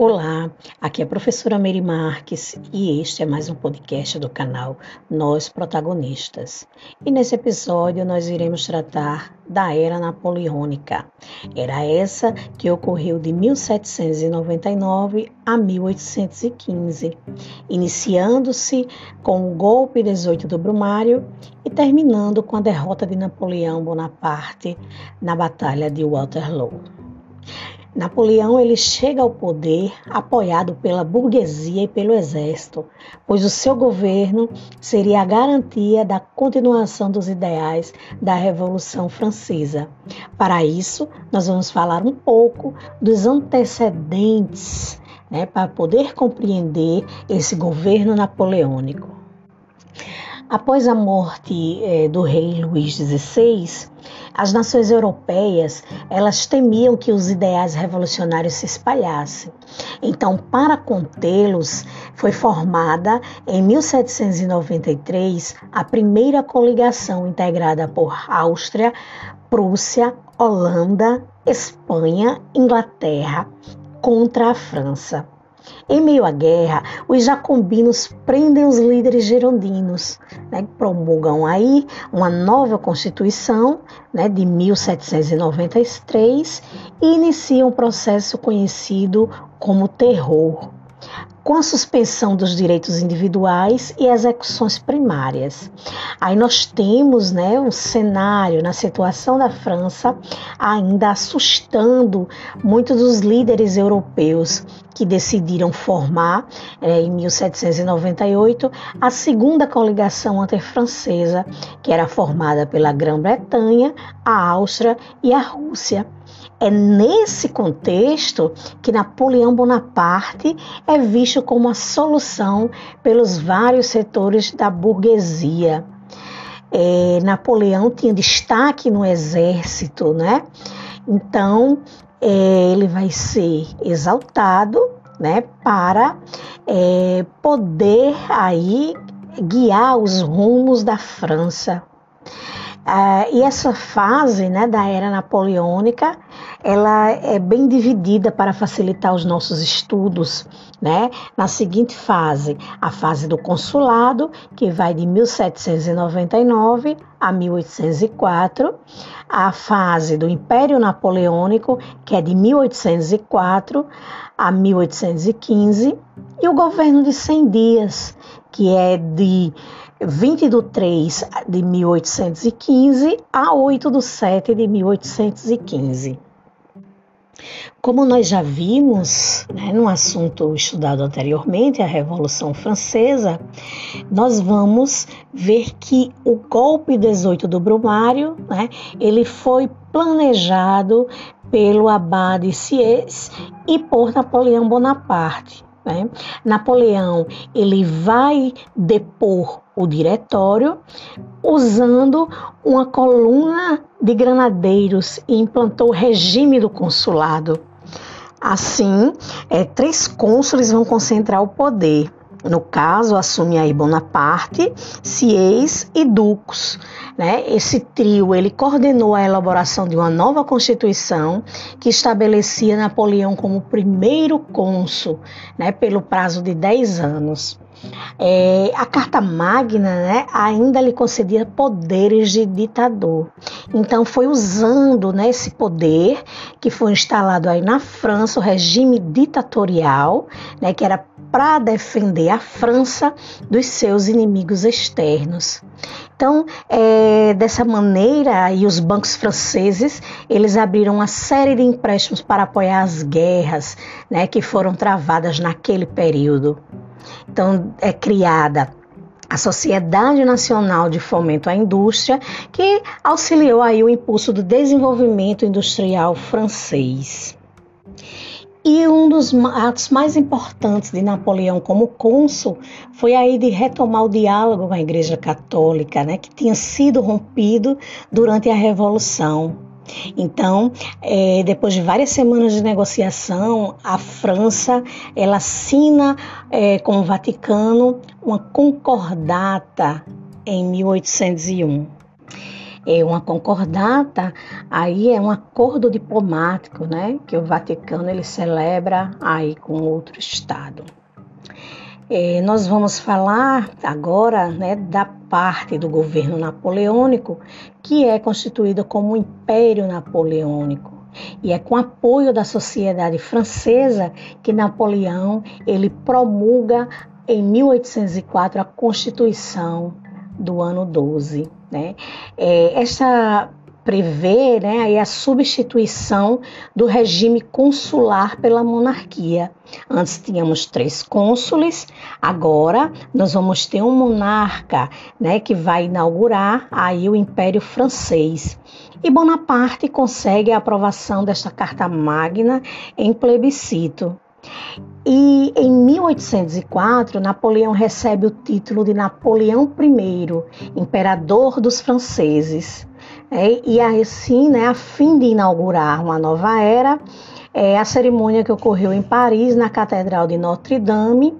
Olá, aqui é a professora Mary Marques e este é mais um podcast do canal Nós Protagonistas. E nesse episódio nós iremos tratar da Era Napoleônica. Era essa que ocorreu de 1799 a 1815, iniciando-se com o golpe 18 do Brumário e terminando com a derrota de Napoleão Bonaparte na Batalha de Waterloo. Napoleão ele chega ao poder apoiado pela burguesia e pelo exército, pois o seu governo seria a garantia da continuação dos ideais da Revolução Francesa. Para isso, nós vamos falar um pouco dos antecedentes, né, para poder compreender esse governo napoleônico. Após a morte eh, do rei Luís XVI, as nações europeias elas temiam que os ideais revolucionários se espalhassem. Então, para contê-los, foi formada em 1793 a primeira coligação integrada por Áustria, Prússia, Holanda, Espanha, Inglaterra contra a França. Em meio à guerra, os jacobinos prendem os líderes girondinos, né, promulgam aí uma nova Constituição né, de 1793 e iniciam um processo conhecido como terror com a suspensão dos direitos individuais e execuções primárias. Aí nós temos né, um cenário na situação da França ainda assustando muitos dos líderes europeus que decidiram formar é, em 1798 a segunda coligação antifrancesa, que era formada pela Grã-Bretanha, a Áustria e a Rússia. É nesse contexto que Napoleão Bonaparte é visto como a solução pelos vários setores da burguesia. É, Napoleão tinha destaque no exército, né? Então é, ele vai ser exaltado, né? Para é, poder aí guiar os rumos da França. Uh, e essa fase né, da era napoleônica ela é bem dividida para facilitar os nossos estudos, né? Na seguinte fase, a fase do consulado, que vai de 1799 a 1804, a fase do Império Napoleônico, que é de 1804 a 1815, e o governo de 100 dias, que é de 20 de 3 de 1815 a 8 de 7 de 1815. Como nós já vimos né, no assunto estudado anteriormente, a Revolução Francesa, nós vamos ver que o golpe 18 do Brumário, né, ele foi planejado pelo Abade Sieyès e por Napoleão Bonaparte. Né? Napoleão ele vai depor o diretório usando uma coluna de granadeiros e implantou o regime do consulado. Assim, é, três cônsules vão concentrar o poder. No caso, assume aí Bonaparte, Sieyès e Ducos. Né? Esse trio ele coordenou a elaboração de uma nova constituição que estabelecia Napoleão como primeiro cônsul né, pelo prazo de 10 anos. É, a Carta Magna né, ainda lhe concedia poderes de ditador. Então foi usando né, esse poder que foi instalado aí na França, o regime ditatorial, né, que era para defender a França dos seus inimigos externos. Então, é, dessa maneira, e os bancos franceses eles abriram uma série de empréstimos para apoiar as guerras, né, que foram travadas naquele período. Então, é criada a Sociedade Nacional de Fomento à Indústria, que auxiliou aí o impulso do desenvolvimento industrial francês. E um dos atos mais importantes de Napoleão como cônsul foi aí de retomar o diálogo com a Igreja Católica, né, que tinha sido rompido durante a Revolução. Então, é, depois de várias semanas de negociação, a França ela assina é, com o Vaticano uma concordata em 1801. é uma concordata, aí é um acordo diplomático, né, que o Vaticano ele celebra aí com outro estado. É, nós vamos falar agora né, da parte do governo napoleônico que é constituída como Império Napoleônico. E é com apoio da sociedade francesa que Napoleão ele promulga em 1804 a Constituição do ano 12. Né? É, essa prevê né, aí a substituição do regime consular pela monarquia. Antes tínhamos três cônsules, agora nós vamos ter um monarca né, que vai inaugurar aí o Império Francês. E Bonaparte consegue a aprovação desta Carta Magna em plebiscito. E em 1804, Napoleão recebe o título de Napoleão I, imperador dos franceses. É, e assim, né, a fim de inaugurar uma nova era, é a cerimônia que ocorreu em Paris, na Catedral de Notre Dame,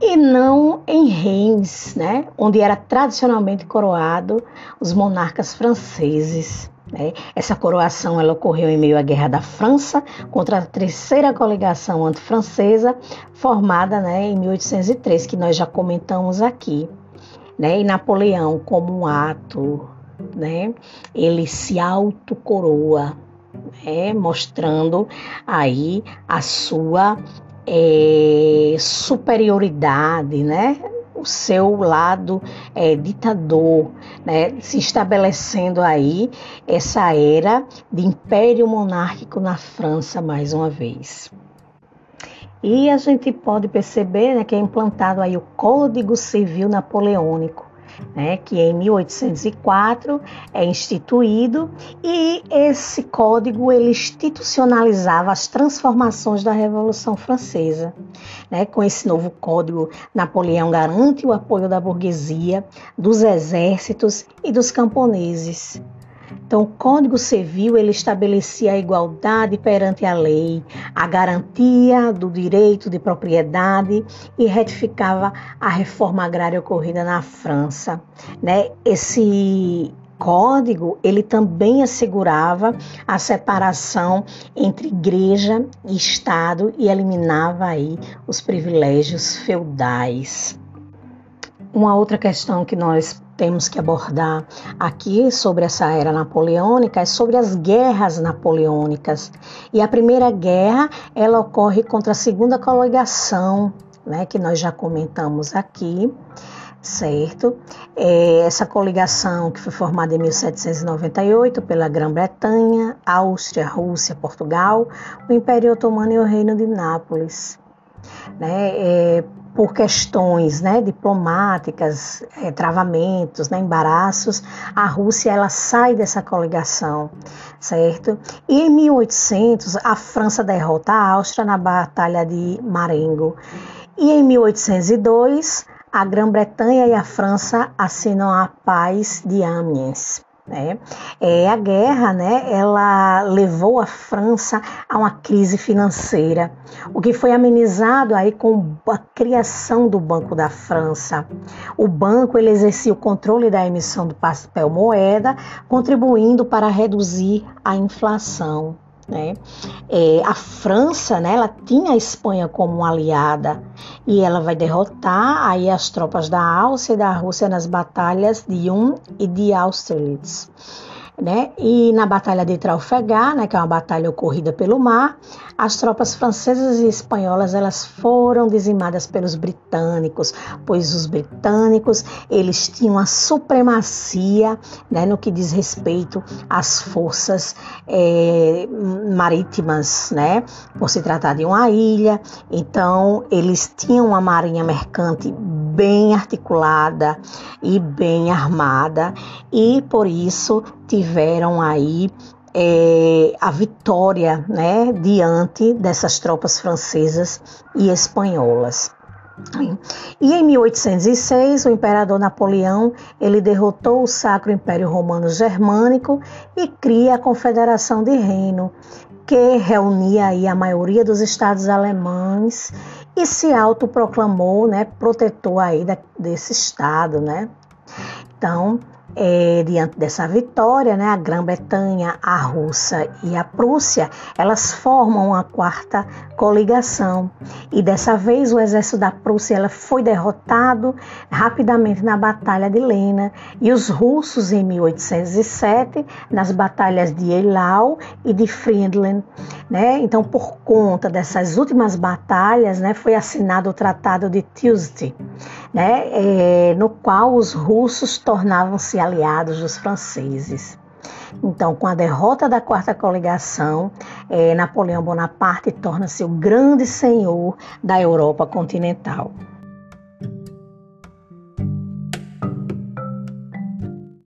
e não em Reims, né, onde era tradicionalmente coroado os monarcas franceses. Né? Essa coroação ela ocorreu em meio à Guerra da França contra a terceira coligação antifrancesa, formada né, em 1803, que nós já comentamos aqui. Né? E Napoleão, como um ato, né, ele se autocoroa, né, mostrando aí a sua é, superioridade, né? o seu lado é, ditador, né, se estabelecendo aí essa era de império monárquico na França mais uma vez. E a gente pode perceber né, que é implantado aí o Código Civil Napoleônico, né, que em 1804 é instituído e esse código ele institucionalizava as transformações da Revolução Francesa. Né, com esse novo código, Napoleão garante o apoio da burguesia, dos exércitos e dos camponeses. Então, o Código Civil ele estabelecia a igualdade perante a lei, a garantia do direito de propriedade e retificava a reforma agrária ocorrida na França. Né? Esse código ele também assegurava a separação entre igreja e Estado e eliminava aí os privilégios feudais. Uma outra questão que nós temos que abordar aqui sobre essa era napoleônica é sobre as guerras napoleônicas. E a primeira guerra, ela ocorre contra a segunda coligação, né, que nós já comentamos aqui, certo? É essa coligação que foi formada em 1798 pela Grã-Bretanha, Áustria, Rússia, Portugal, o Império Otomano e o Reino de Nápoles. Né, é, por questões né, diplomáticas, é, travamentos, né, embaraços, a Rússia ela sai dessa coligação, certo? E em 1800 a França derrota a Áustria na Batalha de Marengo. E em 1802 a Grã-Bretanha e a França assinam a Paz de Amiens. Né? É, a guerra, né, ela levou a França a uma crise financeira, o que foi amenizado aí com a criação do Banco da França. O banco ele exercia o controle da emissão do papel moeda, contribuindo para reduzir a inflação. Né? É, a França, né, ela tinha a Espanha como aliada e ela vai derrotar aí as tropas da Áustria e da Rússia nas batalhas de Ulm e de Austerlitz né? E na Batalha de Trafalgar, né, que é uma batalha ocorrida pelo mar, as tropas francesas e espanholas elas foram dizimadas pelos britânicos, pois os britânicos eles tinham a supremacia, né, no que diz respeito às forças é, marítimas, né? Por se tratar de uma ilha, então eles tinham uma marinha mercante bem articulada e bem armada e por isso tiveram aí é, a vitória né, diante dessas tropas francesas e espanholas. E em 1806, o imperador Napoleão ele derrotou o Sacro Império Romano Germânico e cria a Confederação de Reino, que reunia aí a maioria dos estados alemães e se autoproclamou, né, protetor aí da, desse estado, né? Então, é, diante dessa vitória, né, a Grã-Bretanha, a Rússia e a Prússia, elas formam uma quarta coligação. E dessa vez o exército da Prússia ela foi derrotado rapidamente na Batalha de Lena e os russos em 1807 nas batalhas de Eylau e de Friedland, né? Então, por conta dessas últimas batalhas, né, foi assinado o Tratado de Tilsit, né, é, no qual os russos tornavam-se aliados dos franceses. Então, com a derrota da quarta coligação, é, Napoleão Bonaparte torna-se o grande senhor da Europa continental.